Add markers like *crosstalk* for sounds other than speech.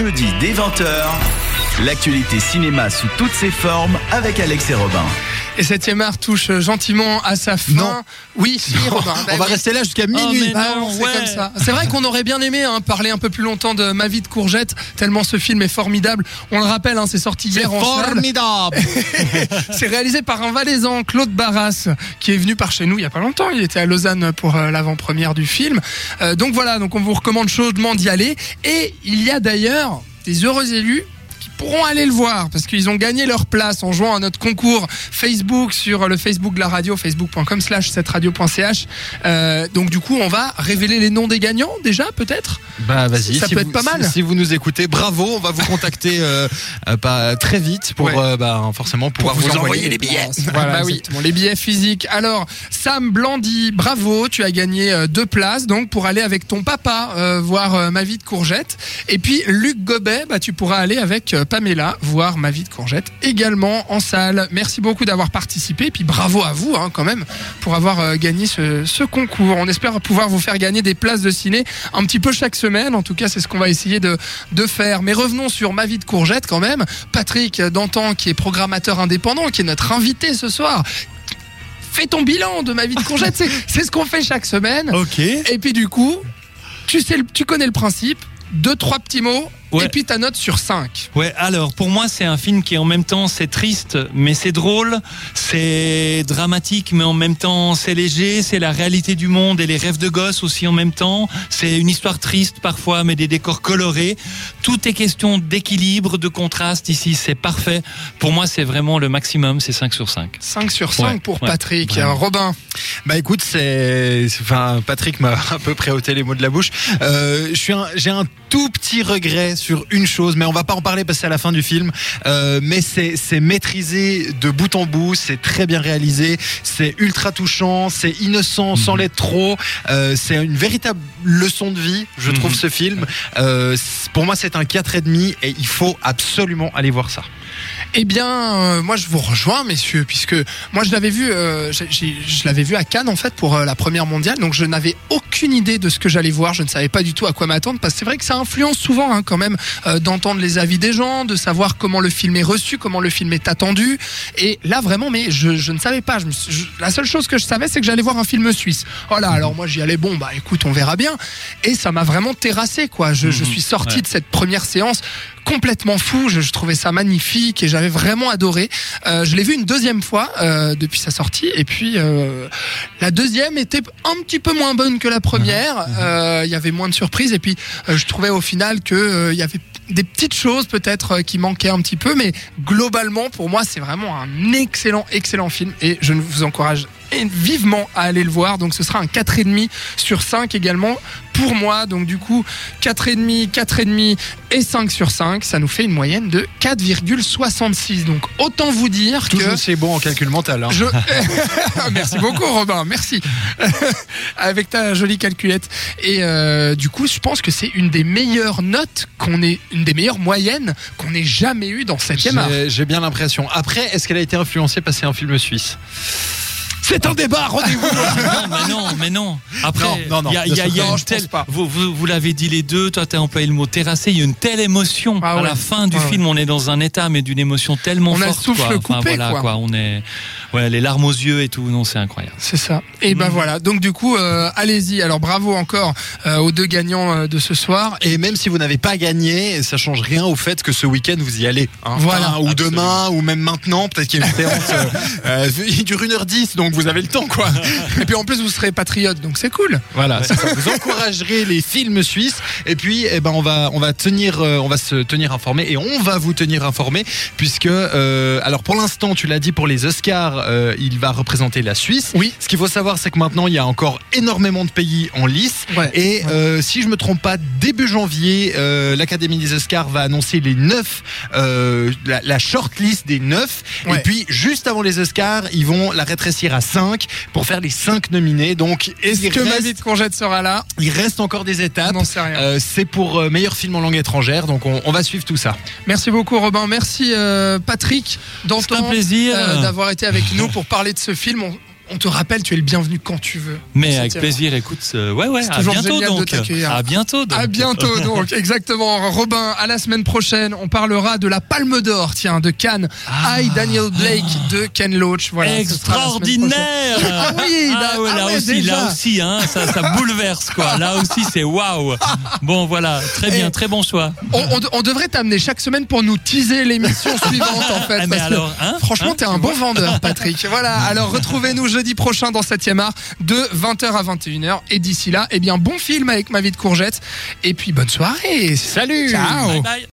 jeudi dès 20h, l'actualité cinéma sous toutes ses formes avec Alex et Robin. Et 7 art touche gentiment à sa fin. Non. Oui, si, Robin. Bah On va oui. rester là jusqu'à Oh, minuit. Ah c'est ouais. comme ça. C'est vrai qu'on aurait bien aimé hein, parler un peu plus longtemps de Ma vie de courgette, tellement ce film est formidable. On le rappelle, hein, c'est sorti C'est hier en formidable. *laughs* C'est réalisé par un Valaisan, Claude Barras, qui est venu par chez nous il y a pas longtemps. Il était à Lausanne pour euh, l'avant-première du film. Euh, donc voilà, donc on vous recommande chaudement d'y aller. Et il y a d'ailleurs des heureux élus pourront aller le voir parce qu'ils ont gagné leur place en jouant à notre concours Facebook sur le Facebook de la radio, facebook.com slash radio.ch. Euh, donc du coup, on va révéler les noms des gagnants déjà, peut-être? Bah vas-y. Ça si peut vous- être pas mal. Si, si vous nous écoutez, bravo. On va vous contacter euh, euh, pas très vite pour Ouais. euh, bah, forcément pouvoir vous, envoyer les billets. *laughs* Voilà, Bah oui. les billets physiques. Alors, Sam Blandy, bravo, tu as gagné euh, deux places donc pour aller avec ton papa euh, voir Ma vie de courgette. Et puis Luc Gobet, bah, tu pourras aller avec euh, Pamela voir Ma vie de courgette également en salle. Merci beaucoup d'avoir participé. Et puis bravo à vous hein, quand même pour avoir euh, gagné ce, ce concours. On espère pouvoir vous faire gagner des places de ciné un petit peu chaque semaine. En tout cas, c'est ce qu'on va essayer de, de faire. Mais revenons sur Ma vie de courgette quand même. Patrick Dantan, qui est programmateur indépendant, qui est notre invité ce soir. Fais ton bilan de Ma vie de courgette. C'est- *laughs* ce qu'on fait chaque semaine. Ok. Et puis du coup, tu, sais, tu connais le principe. Deux, trois petits mots. Ouais. Et puis ta note sur 5. Ouais, alors pour moi c'est un film qui en même temps c'est triste mais c'est drôle, c'est dramatique mais en même temps c'est léger, c'est la réalité du monde et les rêves de gosse aussi en même temps, c'est une histoire triste parfois mais des décors colorés. Tout est question d'équilibre, de contraste ici, c'est parfait. Pour moi c'est vraiment le maximum, c'est 5 sur 5. 5 sur 5 Ouais, pour ouais, Patrick. Robin. Bah écoute, c'est, enfin Patrick m'a *laughs* un peu préôté les mots de la bouche. Euh, je suis, un- j'ai un tout petit regret sur une chose, mais on va pas en parler parce que c'est à la fin du film. Euh, mais c'est, c'est maîtrisé de bout en bout, c'est très bien réalisé, c'est ultra touchant, c'est innocent sans l'être trop. Euh, c'est une véritable leçon de vie, je trouve Mhm. ce film. Euh, pour moi, c'est un 4 et demi et il faut absolument aller voir ça. Eh bien, moi je vous rejoins, messieurs, puisque moi je l'avais vu, je l'avais vu à Cannes en fait pour la première mondiale, donc je n'avais aucune idée de ce que j'allais voir. Je ne savais pas du tout à quoi m'attendre, parce que c'est vrai que ça influence souvent hein, quand même euh, d'entendre les avis des gens, de savoir comment le film est reçu, comment le film est attendu. Et là vraiment, mais je, je ne savais pas. Je me suis- je- la seule chose que je savais, c'est que j'allais voir un film suisse. Voilà, alors moi j'y allais, bon bah écoute, on verra bien. Et ça m'a vraiment terrassé quoi. Je, je Mhm. suis sorti Ouais. de cette première séance complètement fou. Je, je trouvais ça magnifique et j'avais vraiment adoré. Euh, je l'ai vu une deuxième fois euh, depuis sa sortie et puis euh, la deuxième était un petit peu moins bonne que la première. Il y avait moins de surprises et puis je trouvais au final que il y avait des petites choses peut-être qui manquaient un petit peu, mais globalement pour moi c'est vraiment un excellent excellent film et je vous encourage vivement à aller le voir. Donc ce sera un 4,5 sur 5 également pour moi. Donc du coup 4,5, 4,5 et 5 sur 5, ça nous fait une moyenne de 4,66. Donc autant vous dire Tout que c'est bon en calcul mental. hein. je... *laughs* *laughs* merci beaucoup Robin, merci. *laughs* Avec ta jolie calculette. Et euh, du coup, je pense que c'est une des meilleures notes qu'on ait, une des meilleures moyennes qu'on ait jamais eu dans 7 art. J'ai bien l'impression. Après, est-ce qu'elle a été influencée par c'est un film suisse? C'est un débat, rendez-vous *laughs* non, mais non, mais non. Après, Non, non, non, il y a, il y a- il y a non, une telle. Vous, vous, vous l'avez dit les deux. Toi, tu as employé le mot terrassé. Il y a une telle émotion Ah à ouais. la fin du Ouais, film. On est dans un état, mais d'une émotion tellement On a le forte. souffle quoi. coupé, voilà, quoi. On est, ouais, les larmes aux yeux et tout. Non, c'est incroyable. C'est ça. Et ben Mhm. voilà. Donc du coup, euh, allez-y. Alors bravo encore euh, aux deux gagnants euh, de ce soir. Et même si vous n'avez pas gagné, ça change rien au fait que ce week-end vous y allez. hein. Voilà. Enfin, ou Absolument. demain, ou même maintenant. Peut-être qu'il y a une séance. *laughs* euh, il dure 1h10, donc vous avez le temps, quoi. Et puis en plus, vous serez patriote, donc c'est cool. Voilà, ça. vous encouragerez les films suisses. Et puis, eh ben, on va, on va tenir, euh, on va se tenir informé et on va vous tenir informé puisque, euh, alors pour l'instant, tu l'as dit pour les Oscars, euh, il va représenter la Suisse. Oui. Ce qu'il faut savoir, c'est que maintenant, il y a encore énormément de pays en lice. Ouais. Et euh, si je me trompe pas, début janvier, euh, l'Académie des Oscars va annoncer les neuf, la, la shortlist des neuf. Ouais. Et puis, juste avant les Oscars, ils vont la rétrécir à 5 pour faire les 5 nominés. Donc, Est-ce que ma reste- vie de congète sera là? Il reste encore des On étapes. sait rien. Euh, c'est pour euh, meilleur film en langue étrangère, donc on, on va suivre tout ça. Merci beaucoup Robin. Merci euh, Patrick C'est d'entendre un plaisir. euh, d'avoir été avec nous pour parler de ce film. On, On te rappelle, tu es le bienvenu quand tu veux. Mais avec plaisir, écoute, euh, ouais, ouais, à toujours bientôt donc. À bientôt donc. À bientôt *laughs* donc, exactement. Robin, à la semaine prochaine, on parlera de la Palme d'Or, tiens, de Cannes. Ah. I, Daniel Blake de Ken Loach. Voilà. Extraordinaire Ah oui, là- Ah ouais, ah là ouais, aussi, déjà. là aussi, hein, ça, ça bouleverse quoi. Là aussi, c'est waouh. Bon, voilà, très bien, Et- très bon choix. On, on- on devrait t'amener chaque semaine pour nous teaser l'émission suivante en *laughs* fait. Ah, mais parce que alors, hein, franchement, hein, t'es un bon vendeur, Patrick. Voilà. Alors retrouvez-nous jeudi prochain dans 7 art de 20h à 21h. Et d'ici là, eh bien, bon film avec ma vie de courgette. Et puis bonne soirée. Salut Ciao. Bye bye.